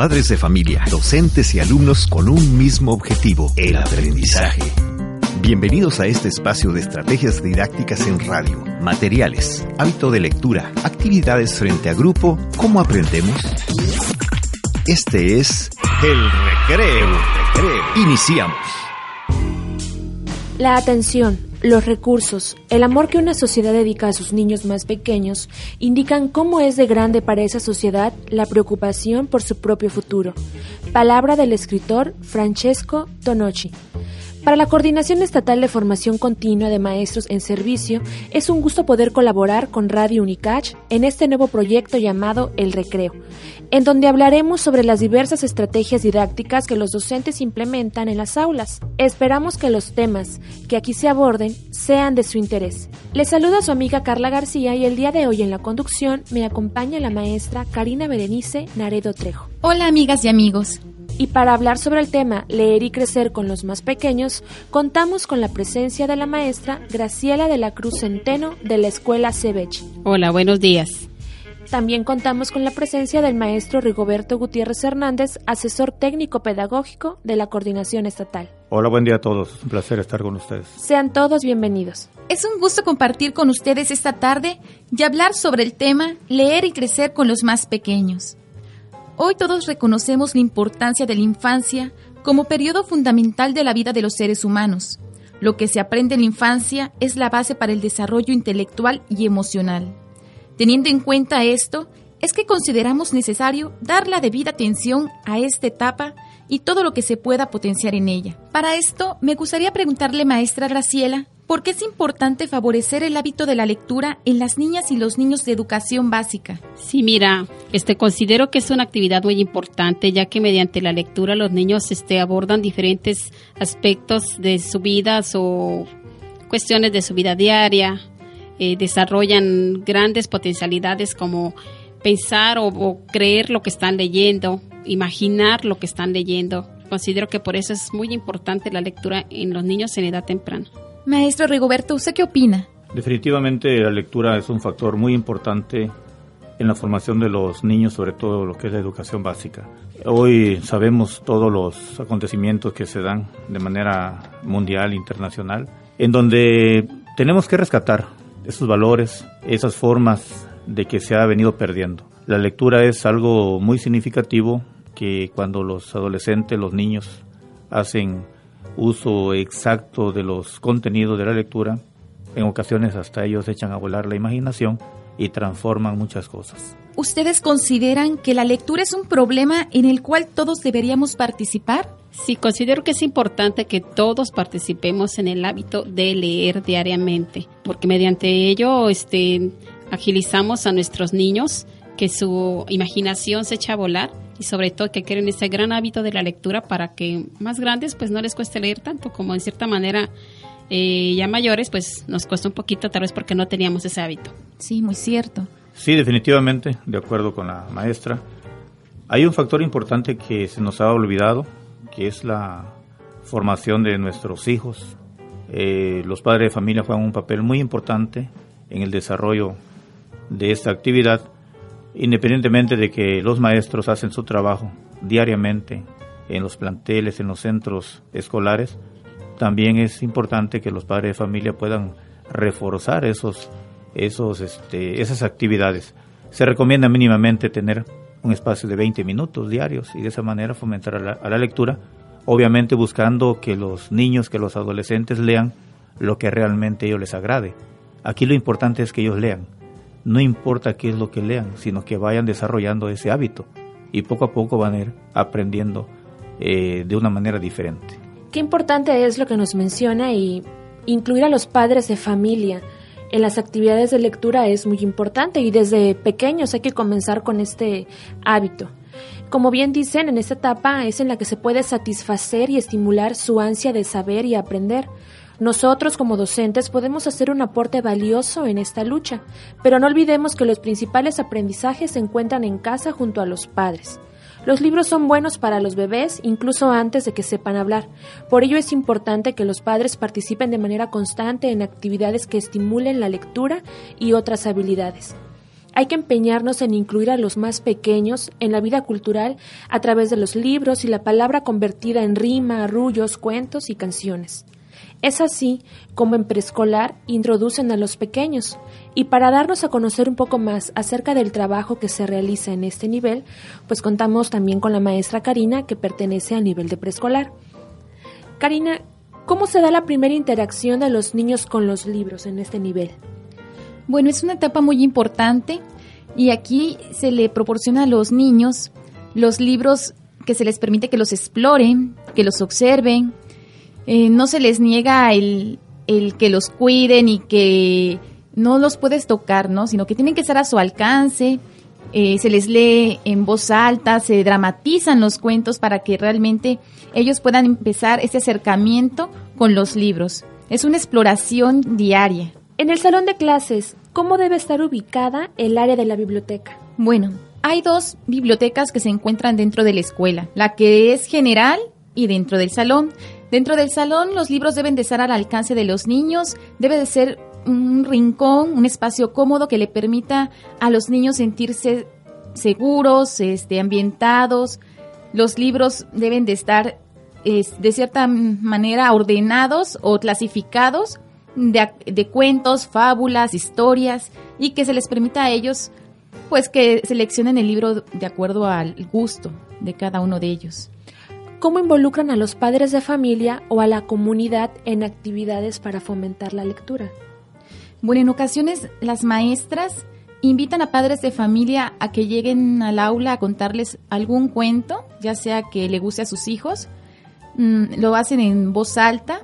padres de familia, docentes y alumnos con un mismo objetivo, el aprendizaje. Bienvenidos a este espacio de estrategias didácticas en radio, materiales, hábito de lectura, actividades frente a grupo, ¿cómo aprendemos? Este es el recreo. recreo. Iniciamos. La atención, los recursos, el amor que una sociedad dedica a sus niños más pequeños indican cómo es de grande para esa sociedad la preocupación por su propio futuro. Palabra del escritor Francesco Tonocci. Para la Coordinación Estatal de Formación Continua de Maestros en Servicio, es un gusto poder colaborar con Radio Unicach en este nuevo proyecto llamado El Recreo, en donde hablaremos sobre las diversas estrategias didácticas que los docentes implementan en las aulas. Esperamos que los temas que aquí se aborden sean de su interés. Les saluda su amiga Carla García y el día de hoy en la conducción me acompaña la maestra Karina Berenice Naredo Trejo. Hola amigas y amigos. Y para hablar sobre el tema Leer y crecer con los más pequeños, contamos con la presencia de la maestra Graciela de la Cruz Centeno de la Escuela Cebech. Hola, buenos días. También contamos con la presencia del maestro Rigoberto Gutiérrez Hernández, asesor técnico pedagógico de la Coordinación Estatal. Hola, buen día a todos. Un placer estar con ustedes. Sean todos bienvenidos. Es un gusto compartir con ustedes esta tarde y hablar sobre el tema Leer y crecer con los más pequeños. Hoy todos reconocemos la importancia de la infancia como periodo fundamental de la vida de los seres humanos. Lo que se aprende en la infancia es la base para el desarrollo intelectual y emocional. Teniendo en cuenta esto, es que consideramos necesario dar la debida atención a esta etapa y todo lo que se pueda potenciar en ella. Para esto, me gustaría preguntarle, maestra Graciela, ¿Por qué es importante favorecer el hábito de la lectura en las niñas y los niños de educación básica? Sí, mira, este considero que es una actividad muy importante ya que mediante la lectura los niños este, abordan diferentes aspectos de su vida o cuestiones de su vida diaria, eh, desarrollan grandes potencialidades como pensar o, o creer lo que están leyendo, imaginar lo que están leyendo. Considero que por eso es muy importante la lectura en los niños en edad temprana. Maestro Rigoberto, ¿usted qué opina? Definitivamente la lectura es un factor muy importante en la formación de los niños, sobre todo lo que es la educación básica. Hoy sabemos todos los acontecimientos que se dan de manera mundial, internacional, en donde tenemos que rescatar esos valores, esas formas de que se ha venido perdiendo. La lectura es algo muy significativo que cuando los adolescentes, los niños hacen uso exacto de los contenidos de la lectura, en ocasiones hasta ellos echan a volar la imaginación y transforman muchas cosas. ¿Ustedes consideran que la lectura es un problema en el cual todos deberíamos participar? Sí, considero que es importante que todos participemos en el hábito de leer diariamente, porque mediante ello este, agilizamos a nuestros niños que su imaginación se echa a volar y sobre todo que quieren ese gran hábito de la lectura para que más grandes pues no les cueste leer tanto como en cierta manera eh, ya mayores pues nos cuesta un poquito tal vez porque no teníamos ese hábito. Sí, muy cierto. Sí, definitivamente, de acuerdo con la maestra. Hay un factor importante que se nos ha olvidado, que es la formación de nuestros hijos. Eh, los padres de familia juegan un papel muy importante en el desarrollo de esta actividad independientemente de que los maestros hacen su trabajo diariamente en los planteles, en los centros escolares, también es importante que los padres de familia puedan reforzar esos, esos, este, esas actividades. Se recomienda mínimamente tener un espacio de 20 minutos diarios y de esa manera fomentar a la, la lectura, obviamente buscando que los niños, que los adolescentes lean lo que realmente a ellos les agrade. Aquí lo importante es que ellos lean, no importa qué es lo que lean, sino que vayan desarrollando ese hábito y poco a poco van a ir aprendiendo eh, de una manera diferente. Qué importante es lo que nos menciona y incluir a los padres de familia en las actividades de lectura es muy importante y desde pequeños hay que comenzar con este hábito. Como bien dicen, en esta etapa es en la que se puede satisfacer y estimular su ansia de saber y aprender. Nosotros como docentes podemos hacer un aporte valioso en esta lucha, pero no olvidemos que los principales aprendizajes se encuentran en casa junto a los padres. Los libros son buenos para los bebés incluso antes de que sepan hablar. Por ello es importante que los padres participen de manera constante en actividades que estimulen la lectura y otras habilidades. Hay que empeñarnos en incluir a los más pequeños en la vida cultural a través de los libros y la palabra convertida en rima, arrullos, cuentos y canciones. Es así como en preescolar introducen a los pequeños, y para darnos a conocer un poco más acerca del trabajo que se realiza en este nivel, pues contamos también con la maestra Karina, que pertenece al nivel de preescolar. Karina, ¿cómo se da la primera interacción de los niños con los libros en este nivel? Bueno, es una etapa muy importante y aquí se le proporciona a los niños los libros que se les permite que los exploren, que los observen, eh, no se les niega el, que los cuiden y que no los puedes tocar, ¿no? Sino que tienen que estar a su alcance, eh, se les lee en voz alta, se dramatizan los cuentos para que realmente ellos puedan empezar ese acercamiento con los libros. Es una exploración diaria. En el salón de clases, ¿cómo debe estar ubicada el área de la biblioteca? Bueno, hay dos bibliotecas que se encuentran dentro de la escuela, la que es general y dentro del salón. Dentro del salón los libros deben de estar al alcance de los niños, debe de ser un rincón, un espacio cómodo que le permita a los niños sentirse seguros, este, ambientados. Los libros deben de estar de cierta manera ordenados o clasificados de, de, cuentos, fábulas, historias y que se les permita a ellos pues que seleccionen el libro de acuerdo al gusto de cada uno de ellos cómo involucran a los padres de familia o a la comunidad en actividades para fomentar la lectura. Bueno, en ocasiones las maestras invitan a padres de familia a que lleguen al aula a contarles algún cuento, ya sea que le guste a sus hijos. Mm, lo hacen en voz alta.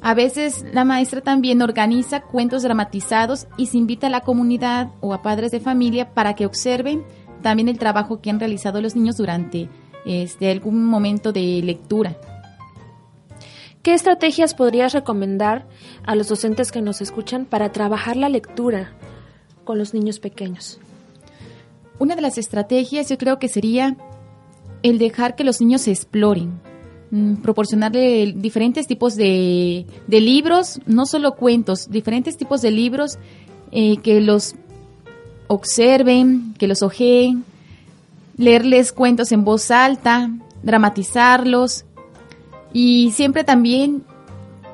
A veces la maestra también organiza cuentos dramatizados y se invita a la comunidad o a padres de familia para que observen también el trabajo que han realizado los niños durante este, algún momento de lectura. ¿Qué estrategias podrías recomendar a los docentes que nos escuchan para trabajar la lectura con los niños pequeños? Una de las estrategias yo creo que sería el dejar que los niños se exploren, mm, proporcionarle diferentes tipos de, libros, no solo cuentos, diferentes tipos de libros eh, que los observen, que los ojeen, leerles cuentos en voz alta, dramatizarlos y siempre también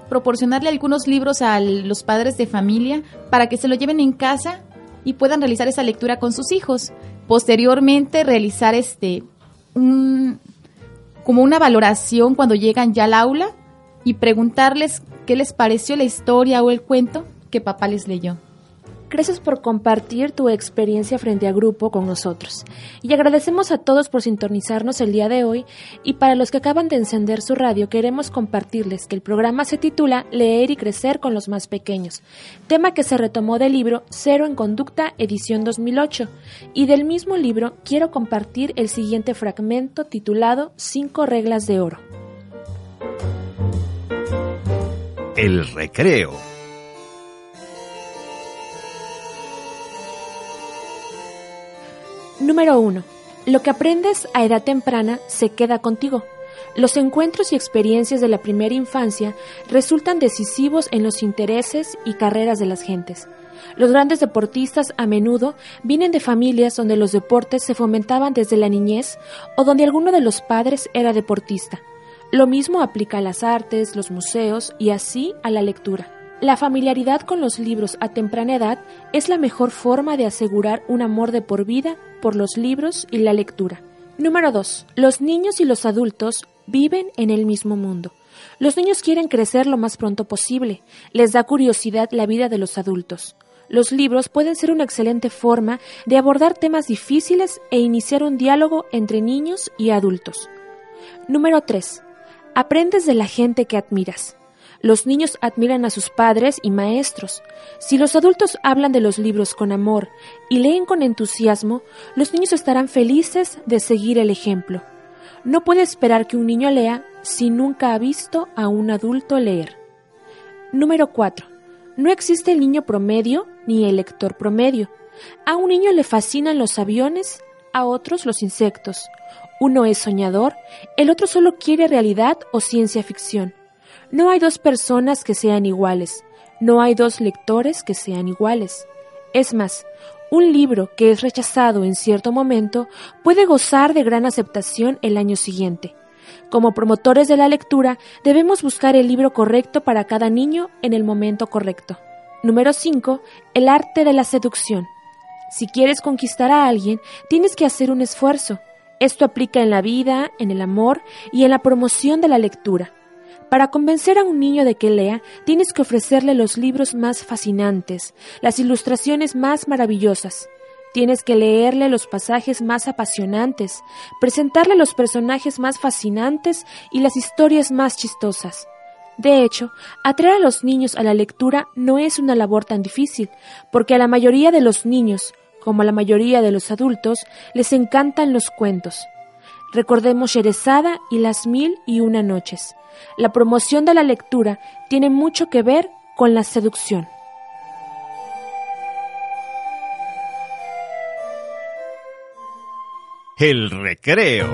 proporcionarle algunos libros a los padres de familia para que se lo lleven en casa y puedan realizar esa lectura con sus hijos. Posteriormente realizar este como una valoración cuando llegan ya al aula y preguntarles qué les pareció la historia o el cuento que papá les leyó. Gracias por compartir tu experiencia frente a grupo con nosotros. Y agradecemos a todos por sintonizarnos el día de hoy. Y para los que acaban de encender su radio, queremos compartirles que el programa se titula Leer y Crecer con los más pequeños, tema que se retomó del libro Cero en Conducta, edición 2008. Y del mismo libro quiero compartir el siguiente fragmento titulado Cinco reglas de oro. El recreo. Número 1. Lo que aprendes a edad temprana se queda contigo. Los encuentros y experiencias de la primera infancia resultan decisivos en los intereses y carreras de las gentes. Los grandes deportistas a menudo vienen de familias donde los deportes se fomentaban desde la niñez o donde alguno de los padres era deportista. Lo mismo aplica a las artes, los museos y así a la lectura. La familiaridad con los libros a temprana edad es la mejor forma de asegurar un amor de por vida por los libros y la lectura. Número 2. Los niños y los adultos viven en el mismo mundo. Los niños quieren crecer lo más pronto posible. Les da curiosidad la vida de los adultos. Los libros pueden ser una excelente forma de abordar temas difíciles e iniciar un diálogo entre niños y adultos. Número 3. Aprendes de la gente que admiras. Los niños admiran a sus padres y maestros. Si los adultos hablan de los libros con amor y leen con entusiasmo, los niños estarán felices de seguir el ejemplo. No puede esperar que un niño lea si nunca ha visto a un adulto leer. Número 4. No existe el niño promedio ni el lector promedio. A un niño le fascinan los aviones, a otros los insectos. Uno es soñador, el otro solo quiere realidad o ciencia ficción. No hay dos personas que sean iguales, no hay dos lectores que sean iguales. Es más, Un libro que es rechazado en cierto momento puede gozar de gran aceptación el año siguiente. Como promotores de la lectura, debemos buscar el libro correcto para cada niño en el momento correcto. Número 5. El arte de la seducción. Si quieres conquistar a alguien, tienes que hacer un esfuerzo. Esto aplica en la vida, en el amor y en la promoción de la lectura. Para convencer a un niño de que lea, tienes que ofrecerle los libros más fascinantes, las ilustraciones más maravillosas. Tienes que leerle los pasajes más apasionantes, presentarle los personajes más fascinantes y las historias más chistosas. De hecho, atraer a los niños a la lectura no es una labor tan difícil, porque a la mayoría de los niños, como a la mayoría de los adultos, les encantan los cuentos. Recordemos Sherezada y las mil y una noches. La promoción de la lectura tiene mucho que ver con la seducción. El recreo.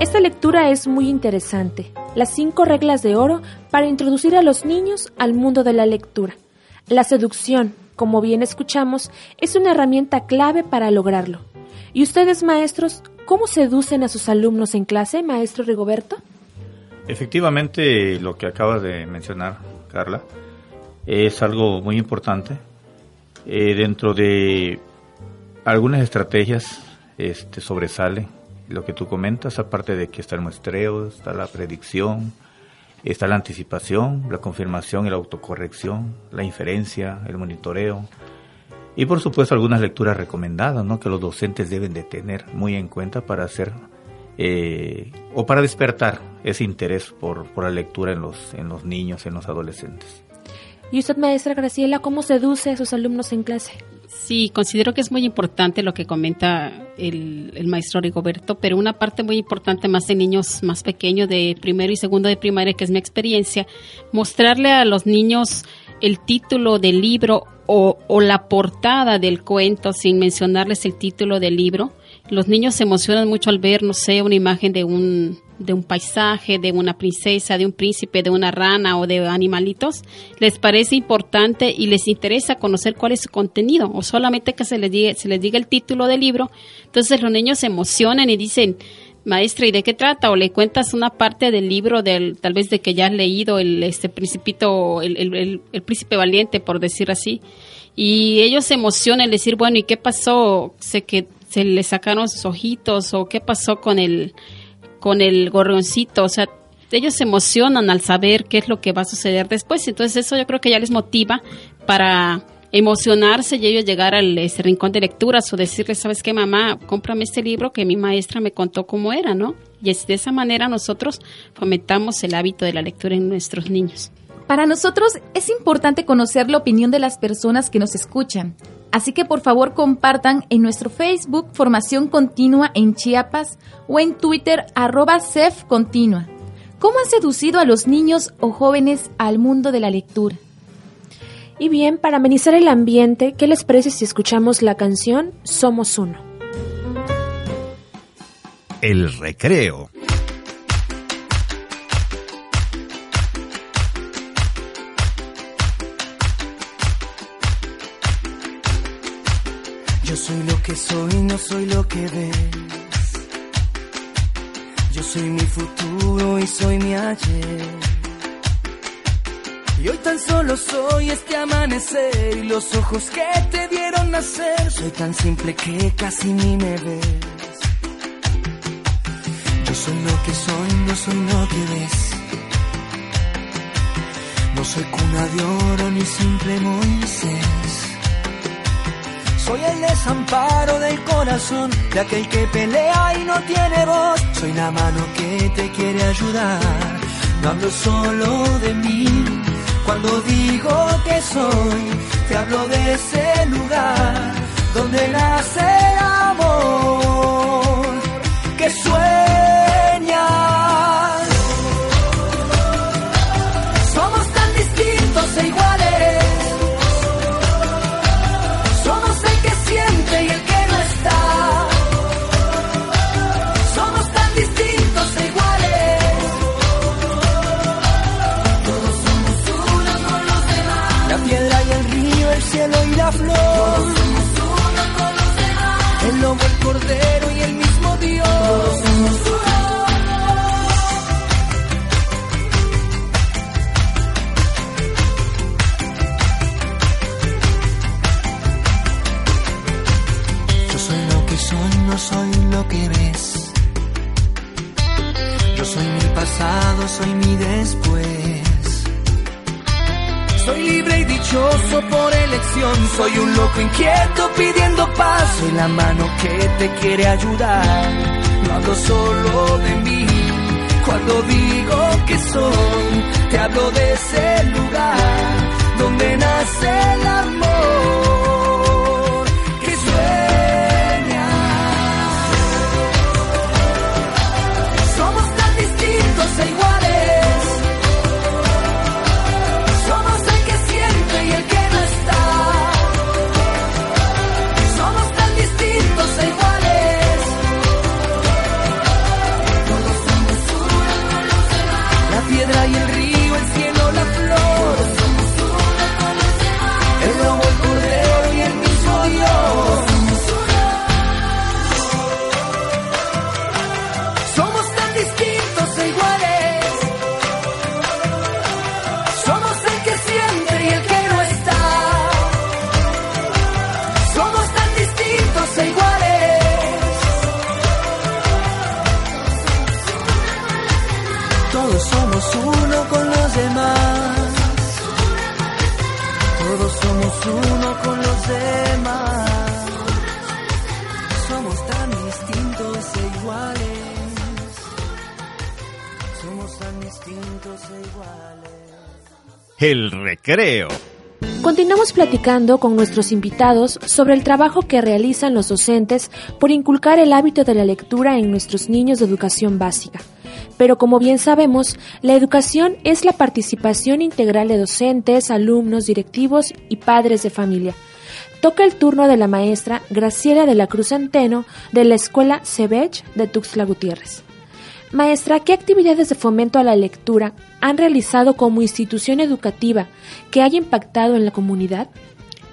Esta lectura es muy interesante. Las cinco reglas de oro para introducir a los niños al mundo de la lectura. La seducción, como bien escuchamos, es una herramienta clave para lograrlo. ¿Y ustedes, maestros, cómo seducen a sus alumnos en clase, maestro Rigoberto? Efectivamente, lo que acaba de mencionar, Carla, es algo muy importante. Eh, dentro de algunas estrategias este, sobresale lo que tú comentas, aparte de que está el muestreo, está la predicción, está la anticipación, la confirmación y la autocorrección, la inferencia, el monitoreo y por supuesto algunas lecturas recomendadas ¿no? que los docentes deben de tener muy en cuenta para hacer eh, o para despertar ese interés por, por la lectura en los, en los niños, en los adolescentes. ¿Y usted, maestra Graciela, cómo seduce a sus alumnos en clase? Sí, considero que es muy importante lo que comenta el, el, maestro Rigoberto, pero una parte muy importante más de niños más pequeños, de primero y segundo de primaria, que es mi experiencia, mostrarle a los niños el título del libro o, la portada del cuento sin mencionarles el título del libro. Los niños se emocionan mucho al ver, no sé, una imagen de un de un paisaje, de una princesa, de un príncipe, de una rana o de animalitos, les parece importante y les interesa conocer cuál es su contenido o solamente que se les diga, se les diga el título del libro. Entonces los niños se emocionan y dicen, maestra, ¿y de qué trata? O le cuentas una parte del libro, del, tal vez de que ya has leído el este principito, el, el, príncipe valiente, por decir así. Y ellos se emocionan decir, bueno, ¿y qué pasó? Sé que se le sacaron sus ojitos o qué pasó con el con el gorroncito, o sea, ellos se emocionan al saber qué es lo que va a suceder después, entonces eso yo creo que ya les motiva para emocionarse y ellos llegar al ese rincón de lecturas o decirle, ¿sabes qué, mamá? Cómprame este libro que mi maestra me contó cómo era, ¿no? Y es de esa manera nosotros fomentamos el hábito de la lectura en nuestros niños. Para nosotros es importante conocer la opinión de las personas que nos escuchan. Así que por favor compartan en nuestro Facebook Formación Continua en Chiapas o en Twitter arroba Continua. ¿Cómo han seducido a los niños o jóvenes al mundo de la lectura? Y bien, para amenizar el ambiente, ¿qué les parece si escuchamos la canción Somos Uno? El recreo. Yo soy lo que soy, no soy lo que ves. Yo soy mi futuro y soy mi ayer. Y hoy tan solo soy este amanecer y los ojos que te dieron nacer. Soy tan simple que casi ni me ves. Yo soy lo que soy, no soy lo que ves. No soy cuna de oro ni simple Moisés. Soy el desamparo del corazón de aquel que pelea y no tiene voz. Soy la mano que te quiere ayudar. No hablo solo de mí. Cuando digo que soy, te hablo de ese lugar donde nace por elección, soy un loco inquieto pidiendo paz, soy la mano que te quiere ayudar. No hablo solo de mí, cuando digo que soy, te hablo de ese lugar donde nace el amor. El recreo. Continuamos platicando con nuestros invitados sobre el trabajo que realizan los docentes por inculcar el hábito de la lectura en nuestros niños de educación básica. Pero como bien sabemos, la educación es la participación integral de docentes, alumnos, directivos y padres de familia. Toca el turno de la maestra Graciela de la Cruz Anteno de la Escuela Cebech de Tuxtla Gutiérrez. Maestra, ¿qué actividades de fomento a la lectura han realizado como institución educativa que haya impactado en la comunidad?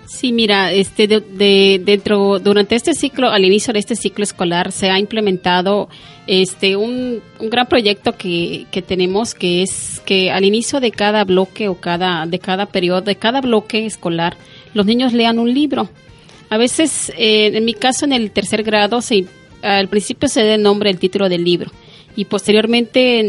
Sí, mira, este, de, dentro, durante este ciclo, al inicio de este ciclo escolar, se ha implementado este, un, un gran proyecto que, que, tenemos, que es que al inicio de cada bloque o cada, de cada periodo, de cada bloque escolar, los niños lean un libro. A veces, eh, en mi caso, en el tercer grado, se, al principio se da el nombre, el título del libro y posteriormente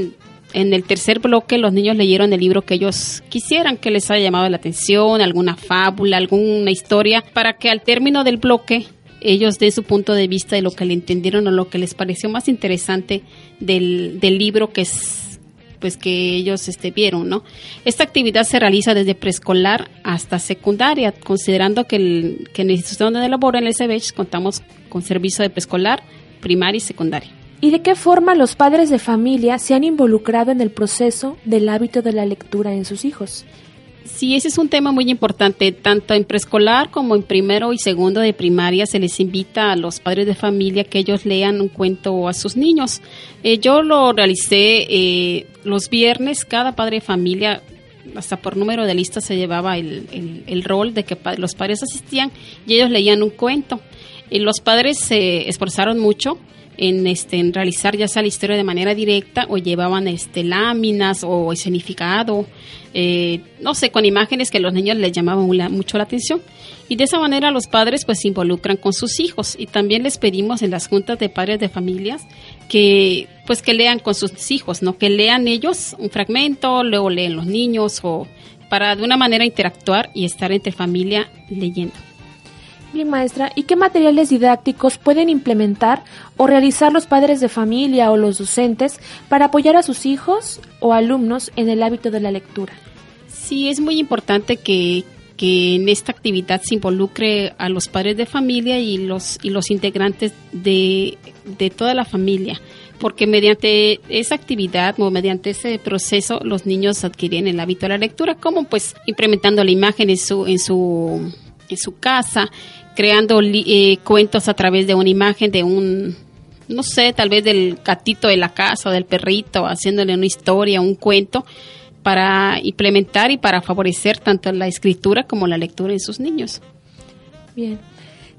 en, el tercer bloque los niños leyeron el libro que ellos quisieran, que les haya llamado la atención, alguna fábula, alguna historia, para que al término del bloque ellos den su punto de vista de lo que le entendieron o lo que les pareció más interesante del, del libro que es pues que ellos este, vieron, ¿no? Esta actividad se realiza desde preescolar hasta secundaria, considerando que, el, que en el instituto donde laboro en el SBH contamos con servicio de preescolar, primaria y secundaria y de qué forma los padres de familia se han involucrado en el proceso del hábito de la lectura en sus hijos. Sí, ese es un tema muy importante. Tanto en preescolar como en primero y segundo de primaria se les invita a los padres de familia que ellos lean un cuento a sus niños. Eh, yo lo realicé eh, los viernes, cada padre de familia, hasta por número de lista, se llevaba el, el, rol de que los padres asistían y ellos leían un cuento. Y los padres se esforzaron mucho en este en realizar ya sea la historia de manera directa o llevaban este láminas o escenificado eh, no sé con imágenes que a los niños les llamaban mucho la atención. Y de esa manera los padres pues se involucran con sus hijos. Y también les pedimos en las juntas de padres de familias que pues que lean con sus hijos no que lean ellos un fragmento luego leen los niños o para de una manera interactuar y estar entre familia leyendo Bien, maestra, ¿y qué materiales didácticos pueden implementar o realizar los padres de familia o los docentes para apoyar a sus hijos o alumnos en el hábito de la lectura? Sí, es muy importante que, en esta actividad se involucre a los padres de familia y los, y los integrantes de, de toda la familia porque mediante esa actividad o mediante ese proceso los niños adquieren el hábito de la lectura, como pues implementando la imagen en su, en su en su casa, creando eh, cuentos a través de una imagen de un, no sé, tal vez del gatito de la casa del perrito, haciéndole una historia, un cuento, para implementar y para favorecer tanto la escritura como la lectura en sus niños. Bien.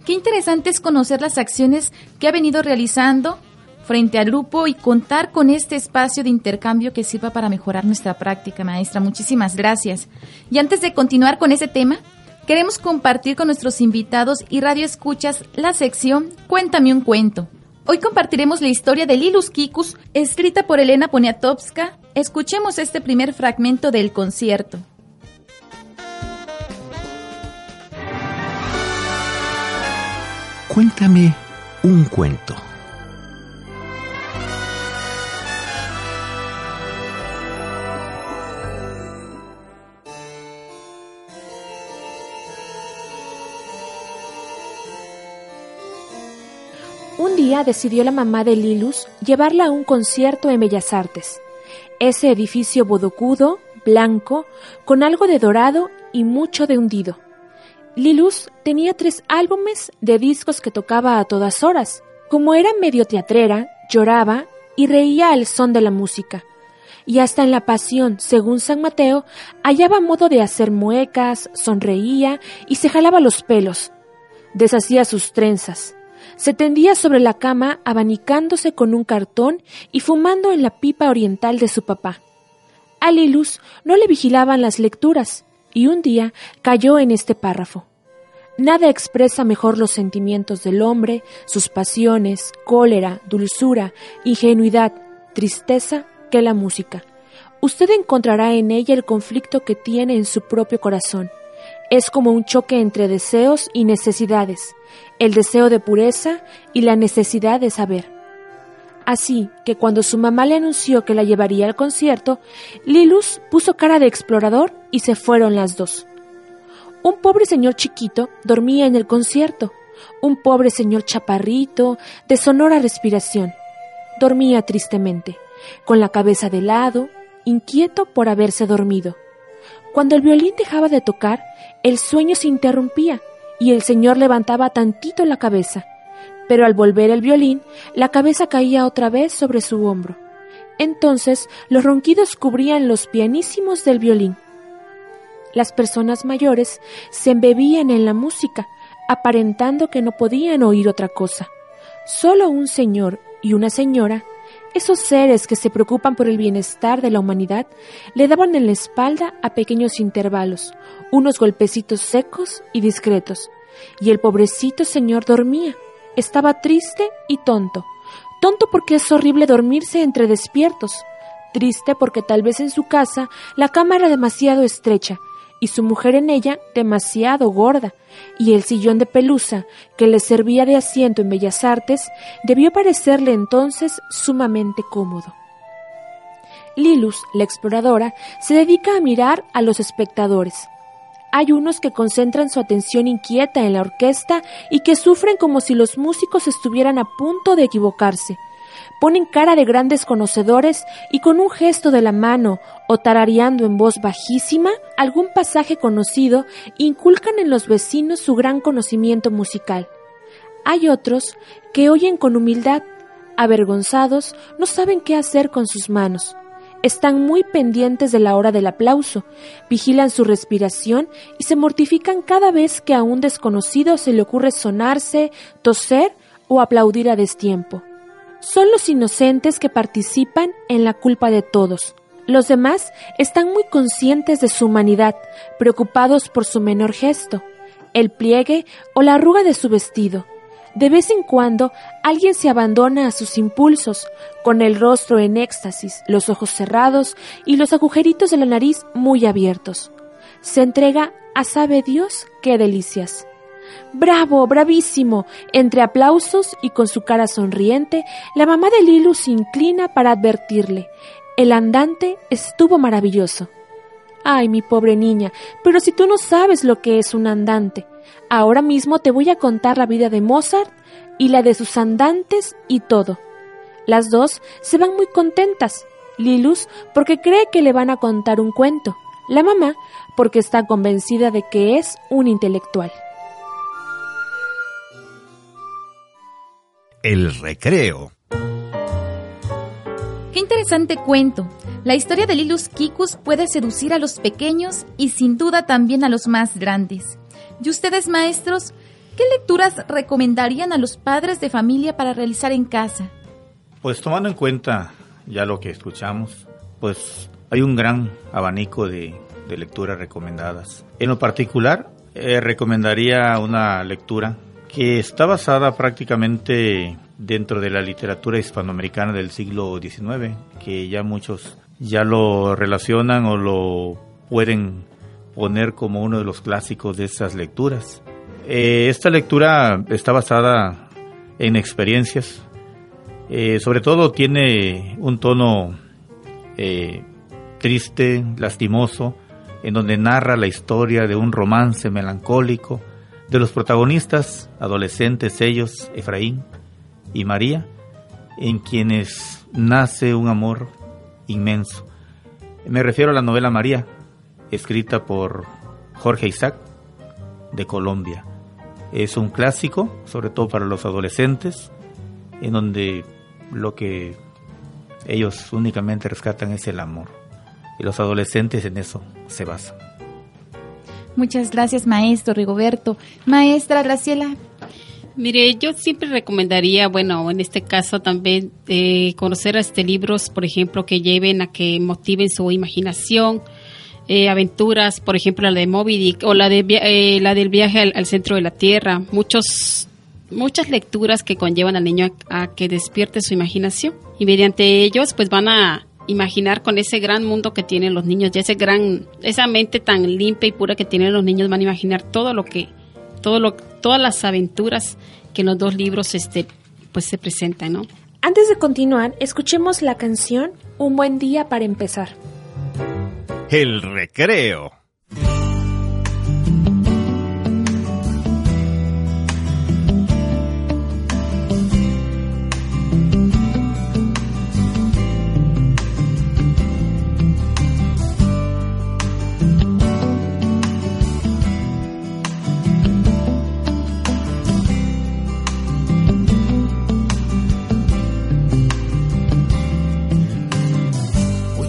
Qué interesante es conocer las acciones que ha venido realizando frente al grupo y contar con este espacio de intercambio que sirva para mejorar nuestra práctica, maestra. Muchísimas gracias. Y antes de continuar con ese tema, Queremos compartir con nuestros invitados y radioescuchas la sección Cuéntame un cuento, Hoy compartiremos la historia de Lilus Kikus, escrita por Elena Poniatowska. Escuchemos este primer fragmento del concierto. Cuéntame un cuento. Decidió la mamá de Lilus llevarla a un concierto en Bellas Artes. Ese edificio bodocudo, blanco, con algo de dorado y mucho de hundido. Lilus tenía tres álbumes de discos que tocaba a todas horas. Como era medio teatrera, lloraba y reía al son de la música. Y hasta en la pasión, según San Mateo, hallaba modo de hacer muecas, sonreía y se jalaba los pelos. Deshacía sus trenzas. Se tendía sobre la cama abanicándose con un cartón y fumando en la pipa oriental de su papá. A Lilus no le vigilaban las lecturas, y un día cayó en este párrafo. Nada expresa mejor los sentimientos del hombre, sus pasiones, cólera, dulzura, ingenuidad, tristeza, que la música. Usted encontrará en ella el conflicto que tiene en su propio corazón. Es como un choque entre deseos y necesidades, el deseo de pureza y la necesidad de saber. Así que cuando su mamá le anunció que la llevaría al concierto, Lilus puso cara de explorador y se fueron las dos. Un pobre señor chiquito dormía en el concierto, un pobre señor chaparrito, de sonora respiración. Dormía tristemente, con la cabeza de lado, inquieto por haberse dormido. Cuando el violín dejaba de tocar, el sueño se interrumpía y el señor levantaba tantito la cabeza. Pero al volver el violín, la cabeza caía otra vez sobre su hombro. Entonces los ronquidos cubrían los pianísimos del violín. Las personas mayores se embebían en la música, aparentando que no podían oír otra cosa. Solo un señor y una señora, esos seres que se preocupan por el bienestar de la humanidad, le daban en la espalda a pequeños intervalos, unos golpecitos secos y discretos, y el pobrecito señor dormía. Estaba triste y tonto. Tonto porque es horrible dormirse entre despiertos. Triste porque tal vez en su casa la cama era demasiado estrecha y su mujer en ella demasiado gorda, y el sillón de pelusa que le servía de asiento en Bellas Artes debió parecerle entonces sumamente cómodo. Lilus, la exploradora, se dedica a mirar a los espectadores. Hay unos que concentran su atención inquieta en la orquesta y que sufren como si los músicos estuvieran a punto de equivocarse. Ponen cara de grandes conocedores y con un gesto de la mano o tarareando en voz bajísima algún pasaje conocido, inculcan en los vecinos su gran conocimiento musical. Hay otros que oyen con humildad, avergonzados, no saben qué hacer con sus manos están muy pendientes de la hora del aplauso, vigilan su respiración y se mortifican cada vez que a un desconocido se le ocurre sonarse, toser o aplaudir a destiempo. Son los inocentes que participan en la culpa de todos. Los demás están muy conscientes de su humanidad, preocupados por su menor gesto, el pliegue o la arruga de su vestido de vez en cuando alguien se abandona a sus impulsos, con el rostro en éxtasis, los ojos cerrados y los agujeritos de la nariz muy abiertos. Se entrega a sabe Dios qué delicias. Bravo, bravísimo. Entre aplausos y con su cara sonriente, la mamá de Lilu se inclina para advertirle. El andante estuvo maravilloso. Ay, mi pobre niña, pero si tú no sabes lo que es un andante. Ahora mismo te voy a contar la vida de Mozart y la de sus andantes y todo. Las dos se van muy contentas. Lilus porque cree que le van a contar un cuento. La mamá porque está convencida de que es un intelectual. El recreo. Qué interesante cuento. La historia de Lilus Kikus puede seducir a los pequeños y sin duda también a los más grandes. ¿Y ustedes, maestros, qué lecturas recomendarían a los padres de familia para realizar en casa? Pues tomando en cuenta ya lo que escuchamos, pues hay un gran abanico de, lecturas recomendadas. En lo particular, eh, recomendaría una lectura que está basada prácticamente dentro de la literatura hispanoamericana del siglo XIX, que ya muchos ya lo relacionan o lo pueden poner como uno de los clásicos de esas lecturas. Eh, esta lectura está basada en experiencias, eh, sobre todo tiene un tono eh, triste, lastimoso, en donde narra la historia de un romance melancólico de los protagonistas, adolescentes ellos, Efraín y María, en quienes nace un amor inmenso. Me refiero a la novela María, escrita por Jorge Isaac, de Colombia. Es un clásico, sobre todo para los adolescentes, en donde lo que ellos únicamente rescatan es el amor. Y los adolescentes en eso se basan. Muchas gracias, maestro Rigoberto. Maestra Graciela. Mire, yo siempre recomendaría, bueno, en este caso también eh, conocer este libros, por ejemplo, que lleven a que motiven su imaginación, eh, aventuras, por ejemplo, la de Moby Dick o la de eh, la del viaje al, centro de la Tierra, muchos muchas lecturas que conllevan al niño a, que despierte su imaginación y mediante ellos pues van a imaginar con ese gran mundo que tienen los niños y ese gran esa mente tan limpia y pura que tienen los niños van a imaginar todo lo que todo lo todas las aventuras que en los dos libros este pues se presentan, ¿no? Antes de continuar, escuchemos la canción Un buen día para empezar. El recreo.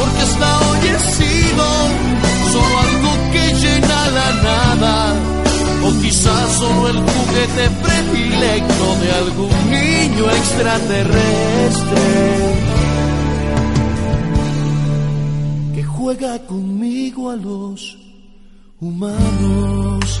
porque hasta hoy sido solo algo que llena la nada, o quizás solo el juguete predilecto de algún niño extraterrestre que juega conmigo a los humanos.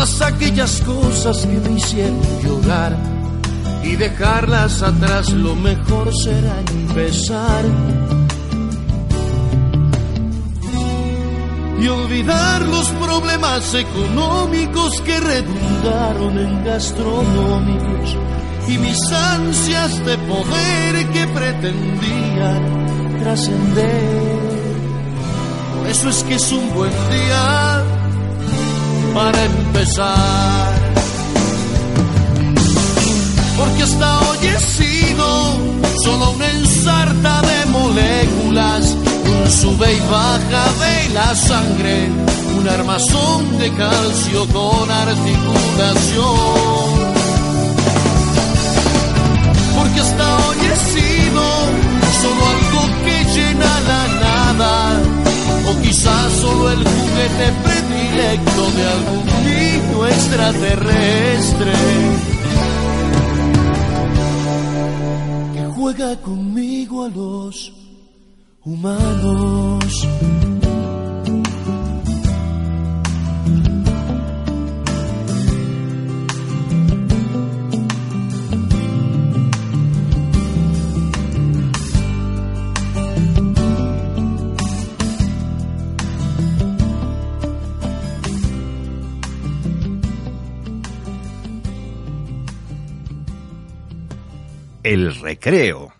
todas aquellas cosas que me hicieron llorar. Y dejarlas atrás lo mejor será empezar. Y olvidar los problemas económicos que redundaron en gastronómicos. Y mis ansias de poder que pretendían trascender. Por eso es que es un buen día para empezar. Porque hasta hoy he sido solo una ensarta de moléculas sube y baja de la sangre, un armazón de calcio con articulación. Porque hasta hoy he sido solo algo que llena la nada, o quizás solo el juguete predilecto de algún niño extraterrestre. Que juega conmigo a los humanos. El recreo.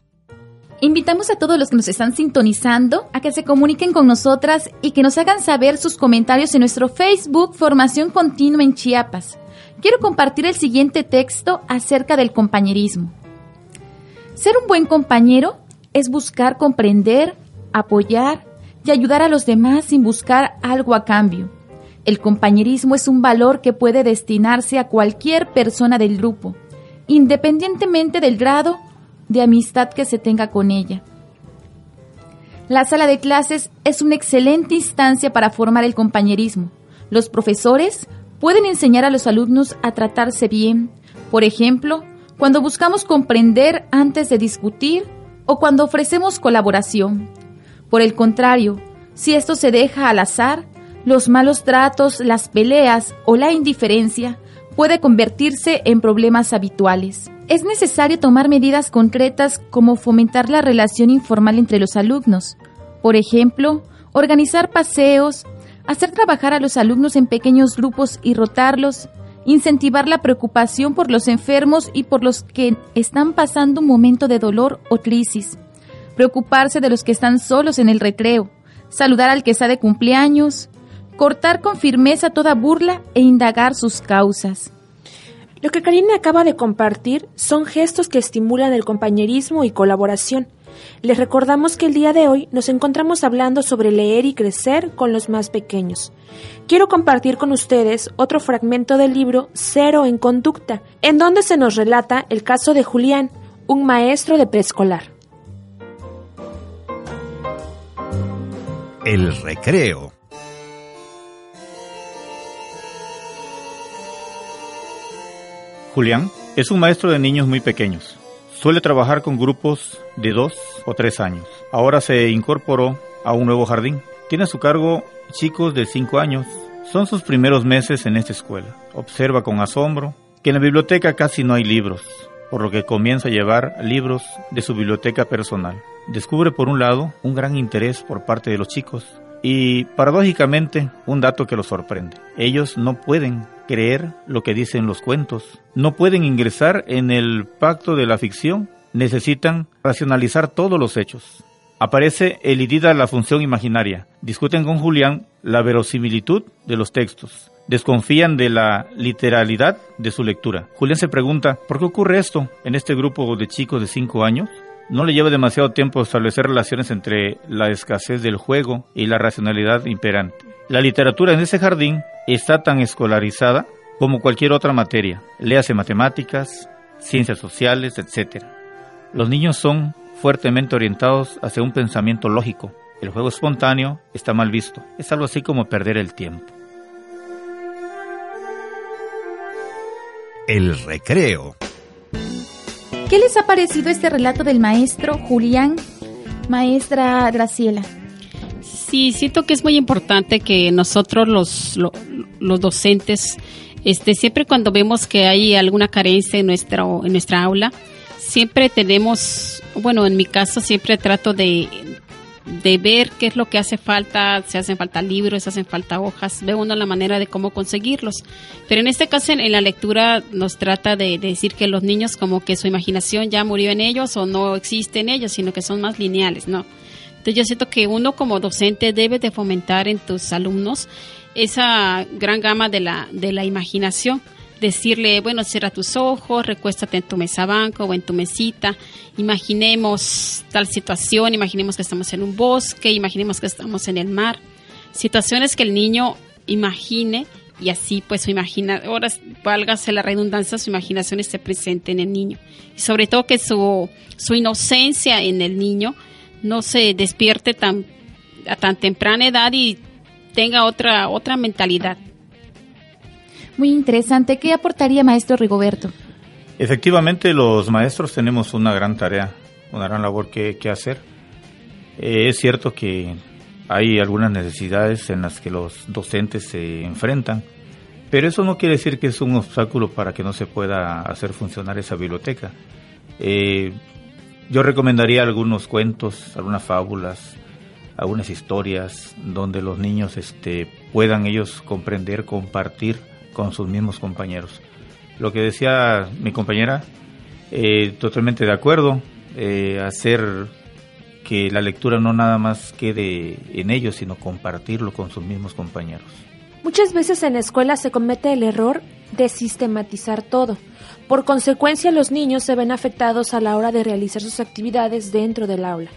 Invitamos a todos los que nos están sintonizando a que se comuniquen con nosotras y que nos hagan saber sus comentarios en nuestro Facebook Formación Continua en Chiapas. Quiero compartir el siguiente texto acerca del compañerismo. Ser un buen compañero es buscar comprender, apoyar y ayudar a los demás sin buscar algo a cambio. El compañerismo es un valor que puede destinarse a cualquier persona del grupo, independientemente del grado de amistad que se tenga con ella. La sala de clases es una excelente instancia para formar el compañerismo. Los profesores pueden enseñar a los alumnos a tratarse bien, por ejemplo, cuando buscamos comprender antes de discutir o cuando ofrecemos colaboración. Por el contrario, si esto se deja al azar, los malos tratos, las peleas o la indiferencia puede convertirse en problemas habituales es necesario tomar medidas concretas como fomentar la relación informal entre los alumnos. Por ejemplo, organizar paseos, hacer trabajar a los alumnos en pequeños grupos y rotarlos, incentivar la preocupación por los enfermos y por los que están pasando un momento de dolor o crisis, preocuparse de los que están solos en el recreo, saludar al que está de cumpleaños, cortar con firmeza toda burla e indagar sus causas. Lo que Karina acaba de compartir son gestos que estimulan el compañerismo y colaboración. Les recordamos que el día de hoy nos encontramos hablando sobre leer y crecer con los más pequeños. Quiero compartir con ustedes otro fragmento del libro Cero en Conducta, en donde se nos relata el caso de Julián, un maestro de preescolar. El recreo. Julián es un maestro de niños muy pequeños. Suele trabajar con grupos de dos o tres años. Ahora se incorporó a un nuevo jardín. Tiene a su cargo chicos de cinco años. Son sus primeros meses en esta escuela. Observa con asombro que en la biblioteca casi no hay libros, por lo que comienza a llevar libros de su biblioteca personal. Descubre por un lado un gran interés por parte de los chicos y paradójicamente un dato que los sorprende. Ellos no pueden creer lo que dicen los cuentos. No pueden ingresar en el pacto de la ficción. Necesitan racionalizar todos los hechos. Aparece elidida la función imaginaria. Discuten con Julián la verosimilitud de los textos. Desconfían de la literalidad de su lectura. Julián se pregunta, ¿por qué ocurre esto en este grupo de chicos de 5 años? No le lleva demasiado tiempo establecer relaciones entre la escasez del juego y la racionalidad imperante. La literatura en ese jardín está tan escolarizada como cualquier otra materia, léase matemáticas, ciencias sociales, etc. Los niños son fuertemente orientados hacia un pensamiento lógico. El juego espontáneo está mal visto. Es algo así como perder el tiempo. El recreo. ¿Qué les ha parecido este relato del maestro Julián, maestra Graciela? Sí, siento que es muy importante que nosotros los, los, docentes, este, siempre cuando vemos que hay alguna carencia en, nuestro, en nuestra aula, siempre tenemos, bueno, en mi caso siempre trato de, de ver qué es lo que hace falta, si hacen falta libros, si hacen falta hojas, ve uno la manera de cómo conseguirlos. Pero en este caso, en, la lectura nos trata de, decir que los niños como que su imaginación ya murió en ellos o no existe en ellos, sino que son más lineales, ¿no? Entonces yo siento que uno como docente debe de fomentar en tus alumnos esa gran gama de la, de la imaginación. Decirle, bueno, cierra tus ojos, recuéstate en tu mesa banco o en tu mesita, imaginemos tal situación, imaginemos que estamos en un bosque, imaginemos que estamos en el mar, situaciones que el niño imagine y así pues su imaginación, ahora válgase la redundancia, su imaginación esté presente en el niño. Y sobre todo que su, su inocencia en el niño no se despierte tan, a tan temprana edad y tenga otra, otra mentalidad. Muy interesante. ¿Qué aportaría maestro Rigoberto? Efectivamente, los maestros tenemos una gran tarea, una gran labor que, hacer. Eh, es cierto que hay algunas necesidades en las que los docentes se enfrentan, pero eso no quiere decir que es un obstáculo para que no se pueda hacer funcionar esa biblioteca. Eh, yo recomendaría algunos cuentos, algunas fábulas, algunas historias donde los niños este, puedan ellos comprender, compartir con sus mismos compañeros. Lo que decía mi compañera, eh, totalmente de acuerdo, eh, hacer que la lectura no nada más quede en ellos, sino compartirlo con sus mismos compañeros. Muchas veces en la escuela se comete el error de sistematizar todo. Por consecuencia, los niños se ven afectados a la hora de realizar sus actividades dentro del aula.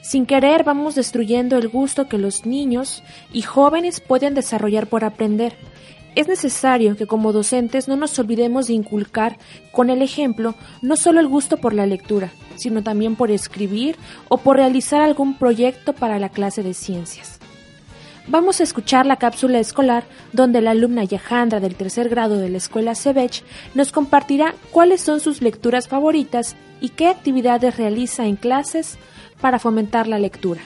Sin querer vamos destruyendo el gusto que los niños y jóvenes pueden desarrollar por aprender. Es necesario que como docentes no nos olvidemos de inculcar con el ejemplo no solo el gusto por la lectura, sino también por escribir o por realizar algún proyecto para la clase de ciencias. Vamos a escuchar la cápsula escolar donde la alumna Yajandra del tercer grado de la escuela Sebech nos compartirá cuáles son sus lecturas favoritas y qué actividades realiza en clases para fomentar la lectura.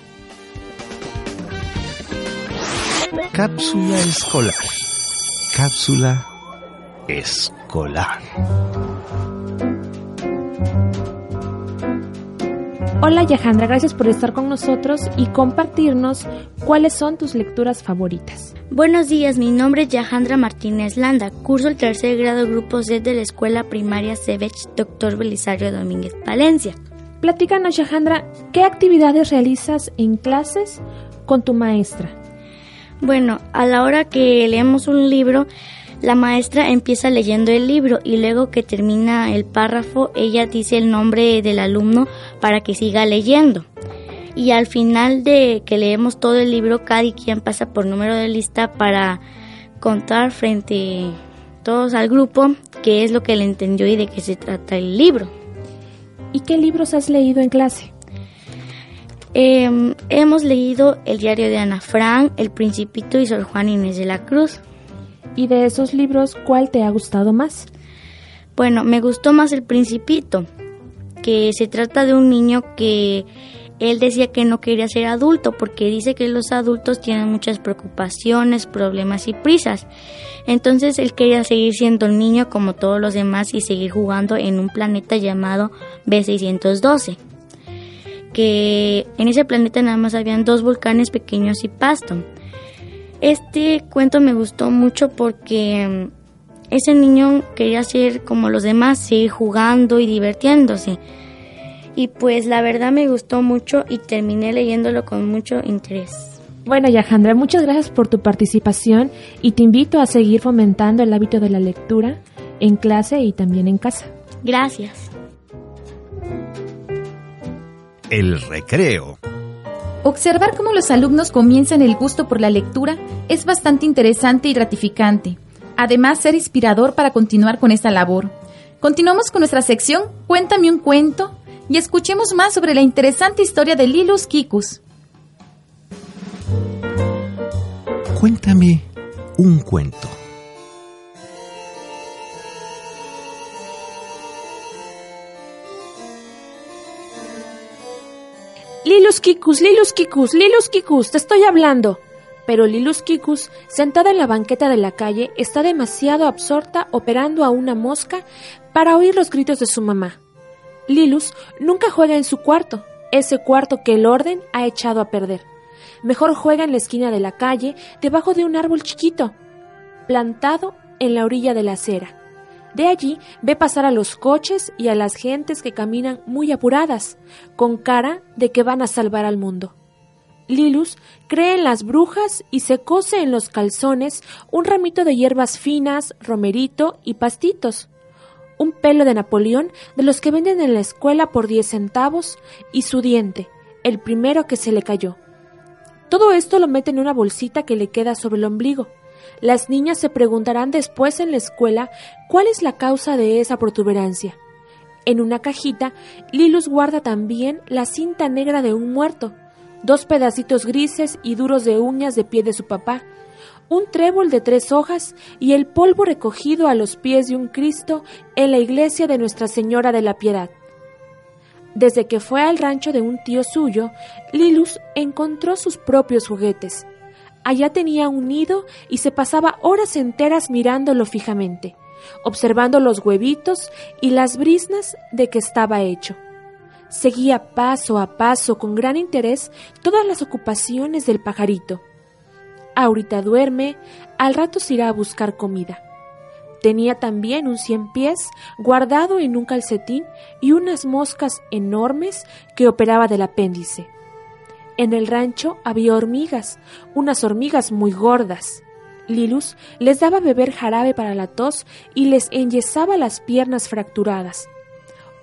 Cápsula escolar. Cápsula escolar. Hola Yajandra, gracias por estar con nosotros y compartirnos cuáles son tus lecturas favoritas. Buenos días, mi nombre es Yajandra Martínez Landa, curso el tercer grado grupo C de la escuela primaria Cebech Dr. Belisario Domínguez Palencia. Platícanos Yajandra, ¿qué actividades realizas en clases con tu maestra? Bueno, a la hora que leemos un libro, la maestra empieza leyendo el libro y luego que termina el párrafo, ella dice el nombre del alumno para que siga leyendo. Y al final de que leemos todo el libro, cada quien pasa por número de lista para contar frente todos al grupo qué es lo que le entendió y de qué se trata el libro. ¿Y qué libros has leído en clase? Em, hemos leído el diario de Ana Frank, El Principito y Sor Juan Inés de la Cruz. ¿Y de esos libros cuál te ha gustado más? Bueno, me gustó más El Principito, que se trata de un niño que él decía que no quería ser adulto porque dice que los adultos tienen muchas preocupaciones, problemas y prisas. Entonces él quería seguir siendo un niño como todos los demás y seguir jugando en un planeta llamado B612 que en ese planeta nada más habían dos volcanes pequeños y pasto. Este cuento me gustó mucho porque mm, ese niño quería ser como los demás, seguir jugando y divirtiéndose. Y pues la verdad me gustó mucho y terminé leyéndolo con mucho interés. Bueno, Yajandra, muchas gracias por tu participación y te invito a seguir fomentando el hábito de la lectura en clase y también en casa. Gracias el recreo. Observar cómo los alumnos comienzan el gusto por la lectura es bastante interesante y gratificante. Además, ser inspirador para continuar con esta labor. Continuamos con nuestra sección Cuéntame un cuento y escuchemos más sobre la interesante historia de Lilus Kikus. Cuéntame un cuento. Lilus Kikus, Lilus Kikus, Lilus Kikus, te estoy hablando. Pero Lilus Kikus, sentada en la banqueta de la calle, está demasiado absorta operando a una mosca para oír los gritos de su mamá. Lilus nunca juega en su cuarto, ese cuarto que el orden ha echado a perder. Mejor juega en la esquina de la calle, debajo de un árbol chiquito, plantado en la orilla de la acera. De allí ve pasar a los coches y a las gentes que caminan muy apuradas, con cara de que van a salvar al mundo. Lilus cree en las brujas y se cose en los calzones un ramito de hierbas finas, romerito y pastitos, un pelo de Napoleón de los que venden en la escuela por diez centavos y su diente, el primero que se le cayó. Todo esto lo mete en una bolsita que le queda sobre el ombligo. Las niñas se preguntarán después en la escuela cuál es la causa de esa protuberancia. En una cajita, Lilus guarda también la cinta negra de un muerto, dos pedacitos grises y duros de uñas de pie de su papá, un trébol de tres hojas y el polvo recogido a los pies de un Cristo en la iglesia de Nuestra Señora de la Piedad. Desde que fue al rancho de un tío suyo, Lilus encontró sus propios juguetes. Allá tenía un nido y se pasaba horas enteras mirándolo fijamente, observando los huevitos y las brisnas de que estaba hecho. Seguía paso a paso con gran interés todas las ocupaciones del pajarito. Ahorita duerme, al rato se irá a buscar comida. Tenía también un cien pies guardado en un calcetín y unas moscas enormes que operaba del apéndice. En el rancho había hormigas, unas hormigas muy gordas. Lilus les daba beber jarabe para la tos y les enyesaba las piernas fracturadas.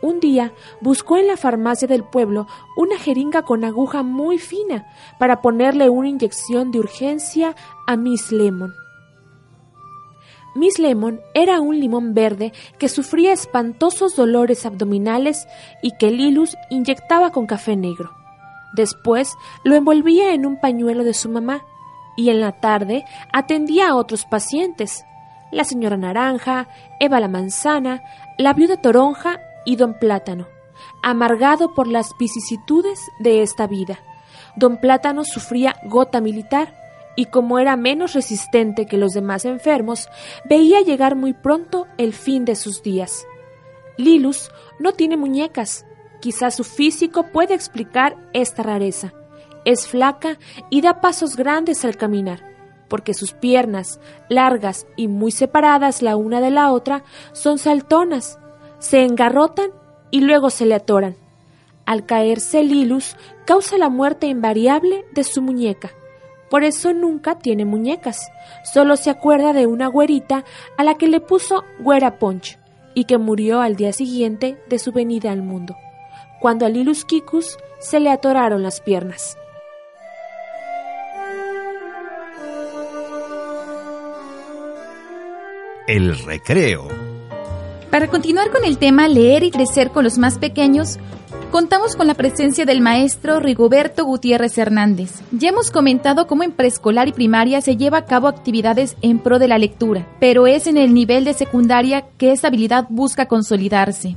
Un día buscó en la farmacia del pueblo una jeringa con aguja muy fina para ponerle una inyección de urgencia a Miss Lemon. Miss Lemon era un limón verde que sufría espantosos dolores abdominales y que Lilus inyectaba con café negro. Después lo envolvía en un pañuelo de su mamá y en la tarde atendía a otros pacientes, la señora Naranja, Eva la Manzana, la viuda Toronja y don Plátano, amargado por las vicisitudes de esta vida. Don Plátano sufría gota militar y como era menos resistente que los demás enfermos, veía llegar muy pronto el fin de sus días. Lilus no tiene muñecas, quizás su físico puede explicar esta rareza. Es flaca y da pasos grandes al caminar, porque sus piernas, largas y muy separadas la una de la otra, son saltonas, se engarrotan y luego se le atoran. Al caerse Lilus causa la muerte invariable de su muñeca. Por eso nunca tiene muñecas, solo se acuerda de una güerita a la que le puso Güera Ponch y que murió al día siguiente de su venida al mundo, cuando a Lilus Kikus se le atoraron las piernas. El recreo. Para continuar con el tema leer y crecer con los más pequeños, contamos con la presencia del maestro Rigoberto Gutiérrez Hernández. Ya hemos comentado cómo en preescolar y primaria se lleva a cabo actividades en pro de la lectura, pero es en el nivel de secundaria que esa habilidad busca consolidarse.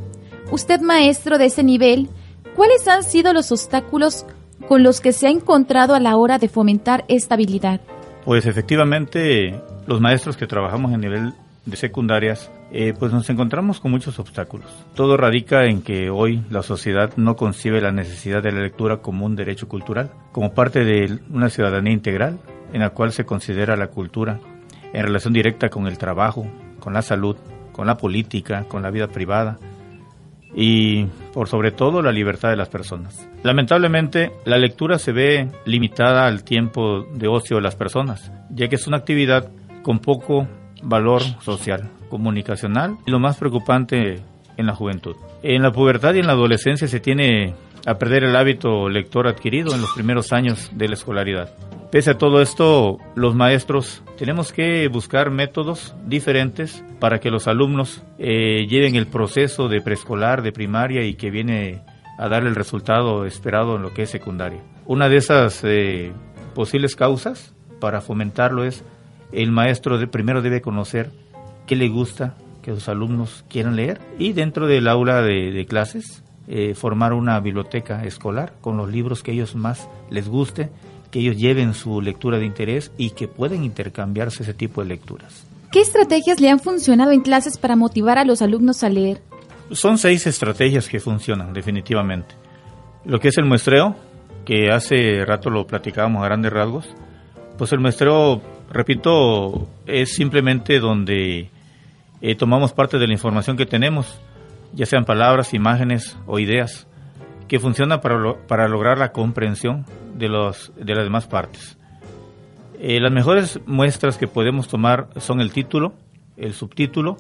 Usted, maestro de ese nivel, ¿cuáles han sido los obstáculos con los que se ha encontrado a la hora de fomentar esta habilidad? Pues efectivamente, los maestros que trabajamos en nivel de secundarias, eh, pues nos encontramos con muchos obstáculos. Todo radica en que hoy la sociedad no concibe la necesidad de la lectura como un derecho cultural, como parte de una ciudadanía integral en la cual se considera la cultura en relación directa con el trabajo, con la salud, con la política, con la vida privada y por sobre todo la libertad de las personas. Lamentablemente, la lectura se ve limitada al tiempo de ocio de las personas, ya que es una actividad con poco valor social, comunicacional y lo más preocupante en la juventud. En la pubertad y en la adolescencia se tiene a perder el hábito lector adquirido en los primeros años de la escolaridad. Pese a todo esto, los maestros tenemos que buscar métodos diferentes para que los alumnos eh, lleven el proceso de preescolar, de primaria y que viene a dar el resultado esperado en lo que es secundaria. Una de esas eh, posibles causas para fomentarlo es el maestro primero debe conocer qué le gusta que sus alumnos quieran leer y dentro del aula de, clases eh, formar una biblioteca escolar con los libros que ellos más les guste, que ellos lleven su lectura de interés y que pueden intercambiarse ese tipo de lecturas. ¿Qué estrategias le han funcionado en clases para motivar a los alumnos a leer? Son seis estrategias que funcionan definitivamente. Lo que es el muestreo, que hace rato lo platicábamos a grandes rasgos, pues el muestreo, repito, es simplemente donde eh, tomamos parte de la información que tenemos, ya sean palabras, imágenes o ideas, que funciona para, para lograr la comprensión de, los, de las demás partes. Eh, las mejores muestras que podemos tomar son el título, el subtítulo.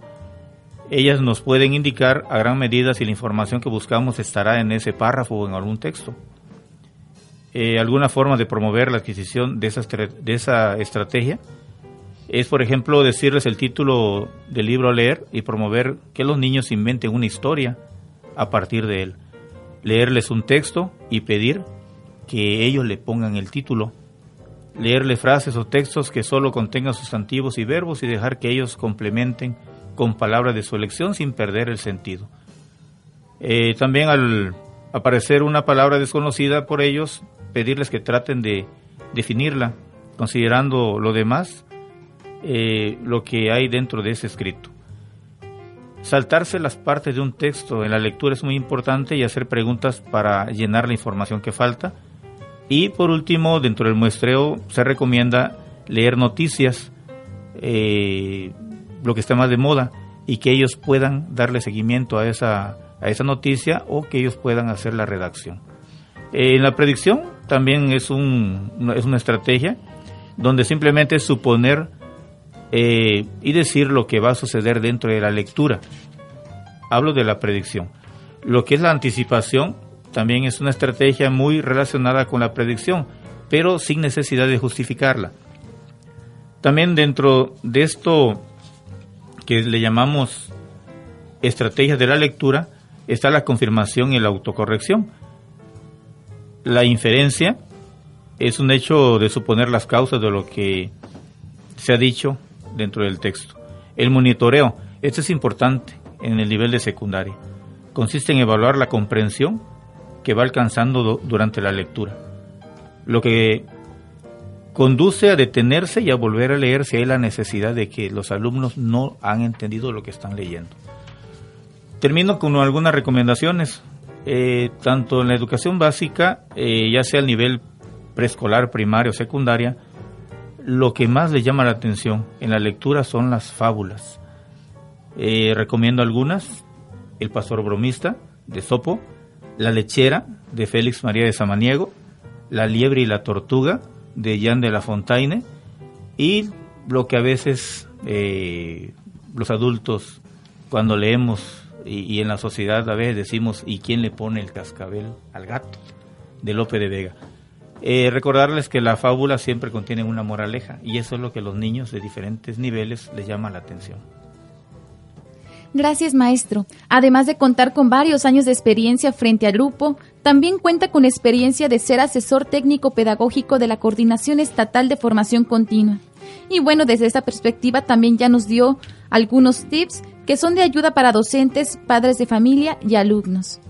Ellas nos pueden indicar a gran medida si la información que buscamos estará en ese párrafo o en algún texto. Eh, alguna forma de promover la adquisición de esa, de esa estrategia es, por ejemplo, decirles el título del libro a leer y promover que los niños inventen una historia a partir de él. Leerles un texto y pedir que ellos le pongan el título. Leerle frases o textos que solo contengan sustantivos y verbos y dejar que ellos complementen con palabras de su elección sin perder el sentido. Eh, también al aparecer una palabra desconocida por ellos, pedirles que traten de definirla, considerando lo demás, eh, lo que hay dentro de ese escrito. Saltarse las partes de un texto en la lectura es muy importante y hacer preguntas para llenar la información que falta. Y por último, dentro del muestreo se recomienda leer noticias, eh, lo que está más de moda, y que ellos puedan darle seguimiento a esa, a esa noticia o que ellos puedan hacer la redacción. Eh, en la predicción también es, un, es una estrategia donde simplemente suponer eh, y decir lo que va a suceder dentro de la lectura. Hablo de la predicción. Lo que es la anticipación también es una estrategia muy relacionada con la predicción, pero sin necesidad de justificarla. También dentro de esto que le llamamos estrategias de la lectura está la confirmación y la autocorrección la inferencia es un hecho de suponer las causas de lo que se ha dicho dentro del texto. El monitoreo, esto es importante en el nivel de secundaria. Consiste en evaluar la comprensión que va alcanzando durante la lectura. Lo que conduce a detenerse y a volver a leer si hay la necesidad de que los alumnos no han entendido lo que están leyendo. Termino con algunas recomendaciones. Eh, tanto en la educación básica, eh, ya sea el nivel preescolar, primario o secundaria, lo que más le llama la atención en la lectura son las fábulas. Eh, recomiendo algunas, El pastor bromista, de Sopo, La lechera, de Félix María de Samaniego, La liebre y la tortuga, de Jean de la Fontaine, y lo que a veces los adultos, cuando leemos y, en la sociedad a veces decimos, ¿y quién le pone el cascabel al gato? de Lope de Vega. Eh, recordarles que la fábula siempre contiene una moraleja y eso es lo que a los niños de diferentes niveles les llama la atención. Gracias, maestro. Además de contar con varios años de experiencia frente al grupo, también cuenta con experiencia de ser asesor técnico pedagógico de la Coordinación Estatal de Formación Continua. Y bueno, desde esta perspectiva también ya nos dio algunos tips que son de ayuda para docentes, padres de familia y alumnos.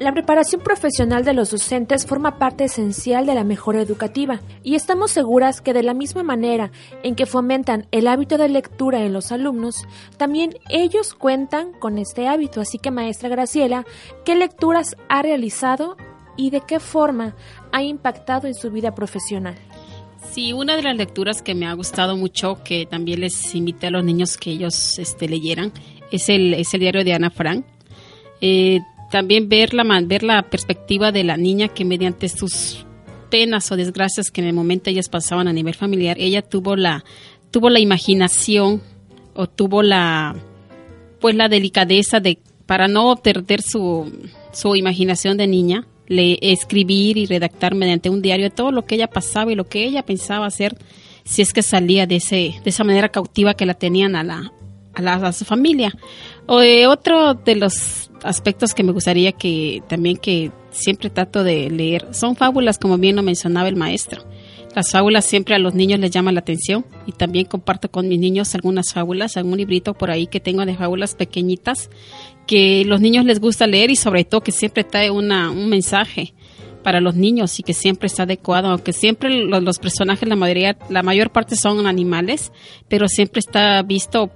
La preparación profesional de los docentes forma parte esencial de la mejora educativa y estamos seguras que de la misma manera en que fomentan el hábito de lectura en los alumnos, también ellos cuentan con este hábito. Así que, maestra Graciela, ¿qué lecturas ha realizado y de qué forma ha impactado en su vida profesional? Sí, una de las lecturas que me ha gustado mucho, que también les invité a los niños que ellos este, leyeran, es el, es el diario de Ana Frank. Eh, también ver la, ver la perspectiva de la niña que mediante sus penas o desgracias que en el momento ellas pasaban a nivel familiar, ella tuvo la, tuvo la imaginación o tuvo la, pues la delicadeza de, para no perder su, su imaginación de niña, le, escribir y redactar mediante un diario todo lo que ella pasaba y lo que ella pensaba hacer si es que salía de, ese, de esa manera cautiva que la tenían a la, a, su familia. O, eh, otro de los aspectos que me gustaría que también que siempre trato de leer son fábulas, como bien lo mencionaba el maestro. Las fábulas siempre a los niños les llaman la atención y también comparto con mis niños algunas fábulas, algún librito por ahí que tengo de fábulas pequeñitas que los niños les gusta leer y sobre todo que siempre trae una, un mensaje para los niños y que siempre está adecuado, aunque siempre los, personajes, la mayoría, la mayor parte son animales, pero siempre está visto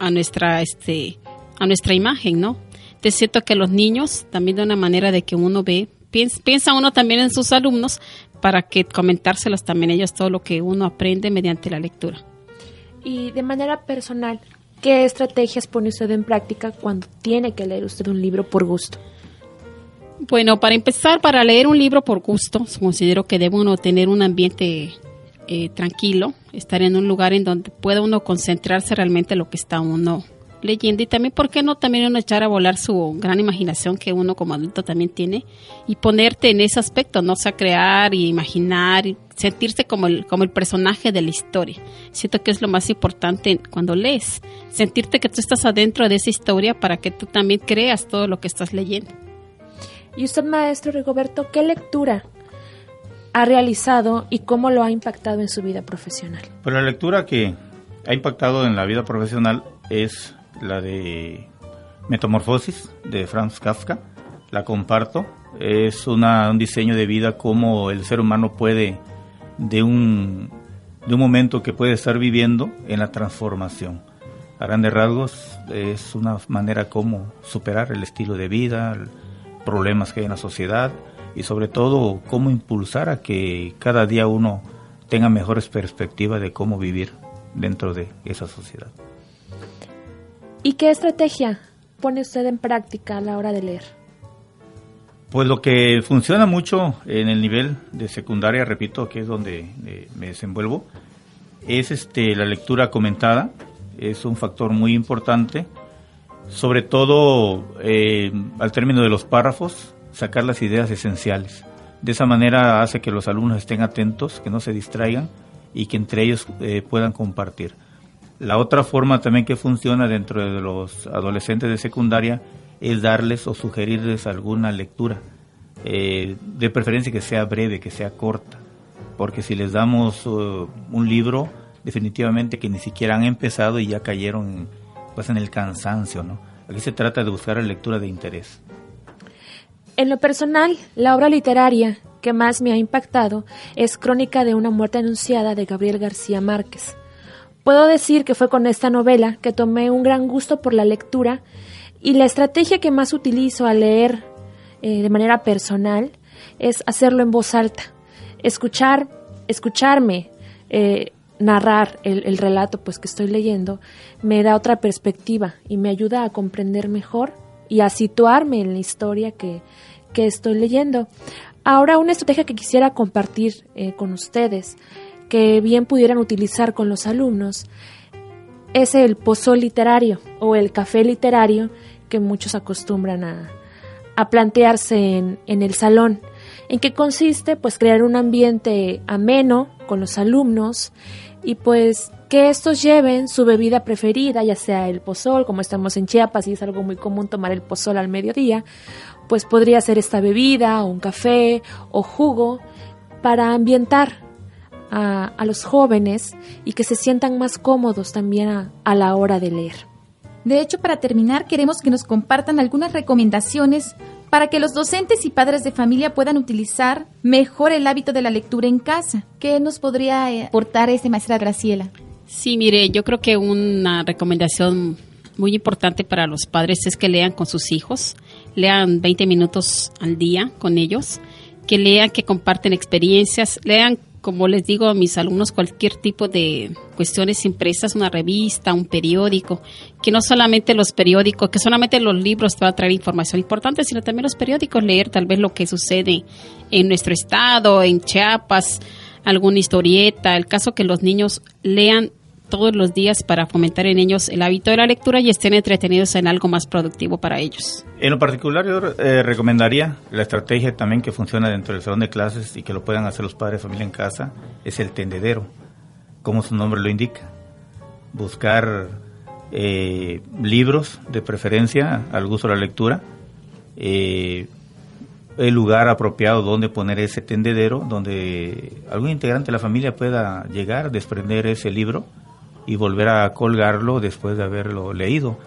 a nuestra, este, a nuestra imagen, ¿no? Te siento que los niños también de una manera de que uno ve, piensa, piensa uno también en sus alumnos para que comentárselos también ellos todo lo que uno aprende mediante la lectura. Y de manera personal, ¿qué estrategias pone usted en práctica cuando tiene que leer usted un libro por gusto? Bueno, para empezar, para leer un libro por gusto, considero que debe uno tener un ambiente eh, tranquilo, estar en un lugar en donde pueda uno concentrarse realmente en lo que está uno leyendo y también, ¿por qué no también uno echar a volar su gran imaginación que uno como adulto también tiene y ponerte en ese aspecto, no o sea, crear y imaginar, y sentirse como el, como el personaje de la historia. Siento que es lo más importante cuando lees, sentirte que tú estás adentro de esa historia para que tú también creas todo lo que estás leyendo. Y usted, maestro Rigoberto, ¿qué lectura ha realizado y cómo lo ha impactado en su vida profesional? Pues la lectura que ha impactado en la vida profesional es la de Metamorfosis de Franz Kafka. La comparto. Es una, un diseño de vida como el ser humano puede, de un, de un momento que puede estar viviendo, en la transformación. A grandes rasgos es una manera como superar el estilo de vida, problemas que hay en la sociedad y sobre todo cómo impulsar a que cada día uno tenga mejores perspectivas de cómo vivir dentro de esa sociedad. ¿Y qué estrategia pone usted en práctica a la hora de leer? Pues lo que funciona mucho en el nivel de secundaria, repito, que es donde eh, me desenvuelvo, es este la lectura comentada, es un factor muy importante sobre todo eh, al término de los párrafos, sacar las ideas esenciales. De esa manera hace que los alumnos estén atentos, que no se distraigan y que entre ellos eh, puedan compartir. La otra forma también que funciona dentro de los adolescentes de secundaria es darles o sugerirles alguna lectura, eh, de preferencia que sea breve, que sea corta, porque si les damos uh, un libro, definitivamente que ni siquiera han empezado y ya cayeron pues en el cansancio, ¿no? Aquí se trata de buscar la lectura de interés. En lo personal, la obra literaria que más me ha impactado es Crónica de una muerte anunciada de Gabriel García Márquez. Puedo decir que fue con esta novela que tomé un gran gusto por la lectura y la estrategia que más utilizo al leer eh, de manera personal es hacerlo en voz alta, escuchar, escucharme, eh, narrar el, relato pues que estoy leyendo me da otra perspectiva y me ayuda a comprender mejor y a situarme en la historia que, estoy leyendo. Ahora una estrategia que quisiera compartir eh, con ustedes, que bien pudieran utilizar con los alumnos, es el pozol literario o el café literario que muchos acostumbran a, plantearse en, el salón. ¿En qué consiste? Pues crear un ambiente ameno con los alumnos y pues que estos lleven su bebida preferida, ya sea el pozol, como estamos en Chiapas y es algo muy común tomar el pozol al mediodía, pues podría ser esta bebida un café o jugo para ambientar a, los jóvenes y que se sientan más cómodos también a la hora de leer. De hecho, para terminar, queremos que nos compartan algunas recomendaciones para que los docentes y padres de familia puedan utilizar mejor el hábito de la lectura en casa. ¿Qué nos podría eh, aportar este maestra Graciela? Sí, mire, yo creo que una recomendación muy importante para los padres es que lean con sus hijos, lean 20 minutos al día con ellos, que lean, que comparten experiencias, lean como les digo a mis alumnos, cualquier tipo de cuestiones impresas, una revista, un periódico, que no solamente los periódicos, que solamente los libros te van a traer información importante, sino también los periódicos, leer tal vez lo que sucede en nuestro estado, en Chiapas, alguna historieta, el caso que los niños lean todos los días para fomentar en ellos el hábito de la lectura y estén entretenidos en algo más productivo para ellos. En lo particular yo eh, recomendaría la estrategia también que funciona dentro del salón de clases y que lo puedan hacer los padres de familia en casa, es el tendedero, como su nombre lo indica. Buscar eh, libros de preferencia al gusto de la lectura, eh, el lugar apropiado donde poner ese tendedero, donde algún integrante de la familia pueda llegar, desprender ese libro y volver a colgarlo después de haberlo leído.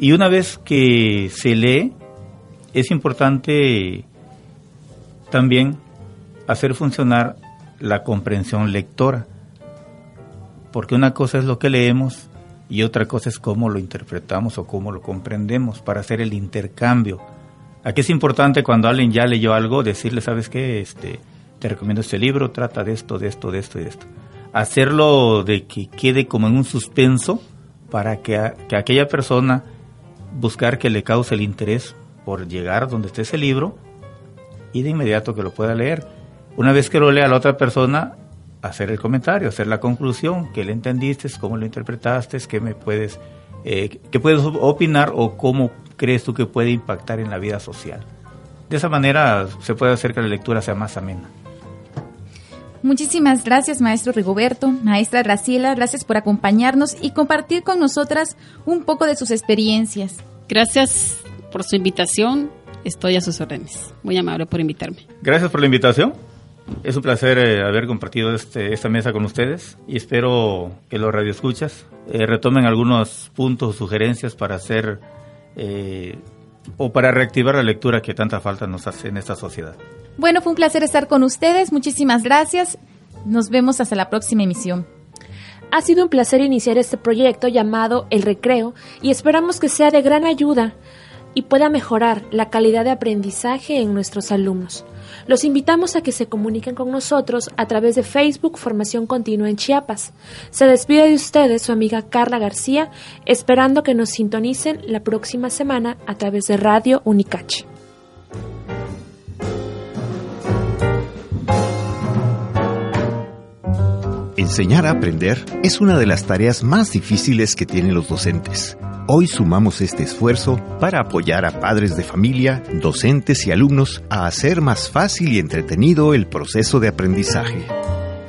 Y una vez que se lee, es importante también hacer funcionar la comprensión lectora, porque una cosa es lo que leemos y otra cosa es cómo lo interpretamos o cómo lo comprendemos para hacer el intercambio. Aquí es importante cuando alguien ya leyó algo decirle, ¿sabes qué? Este, te recomiendo este libro, trata de esto, de esto, de esto y de esto. Hacerlo de que quede como en un suspenso para que, que aquella persona buscar que le cause el interés por llegar donde esté ese libro y de inmediato que lo pueda leer. Una vez que lo lea la otra persona, hacer el comentario, hacer la conclusión, qué le entendiste, cómo lo interpretaste, qué me puedes, eh, qué puedes opinar o cómo crees tú que puede impactar en la vida social. De esa manera se puede hacer que la lectura sea más amena. Muchísimas gracias, maestro Rigoberto, maestra Graciela, gracias por acompañarnos y compartir con nosotras un poco de sus experiencias. Gracias por su invitación, estoy a sus órdenes. Muy amable por invitarme. Gracias por la invitación. Es un placer eh, haber compartido este, esta mesa con ustedes y espero que los radioescuchas eh, retomen algunos puntos o sugerencias para hacer eh, o para reactivar la lectura que tanta falta nos hace en esta sociedad. Bueno, fue un placer estar con ustedes. Muchísimas gracias. Nos vemos hasta la próxima emisión. Ha sido un placer iniciar este proyecto llamado El Recreo y esperamos que sea de gran ayuda y pueda mejorar la calidad de aprendizaje en nuestros alumnos. Los invitamos a que se comuniquen con nosotros a través de Facebook Formación Continua en Chiapas. Se despide de ustedes su amiga Carla García, esperando que nos sintonicen la próxima semana a través de Radio Unicache. Enseñar a aprender es una de las tareas más difíciles que tienen los docentes. Hoy sumamos este esfuerzo para apoyar a padres de familia, docentes y alumnos a hacer más fácil y entretenido el proceso de aprendizaje.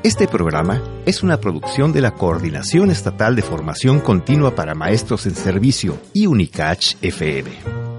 Este programa es una producción de la Coordinación Estatal de Formación Continua para Maestros en Servicio y Unicach FM.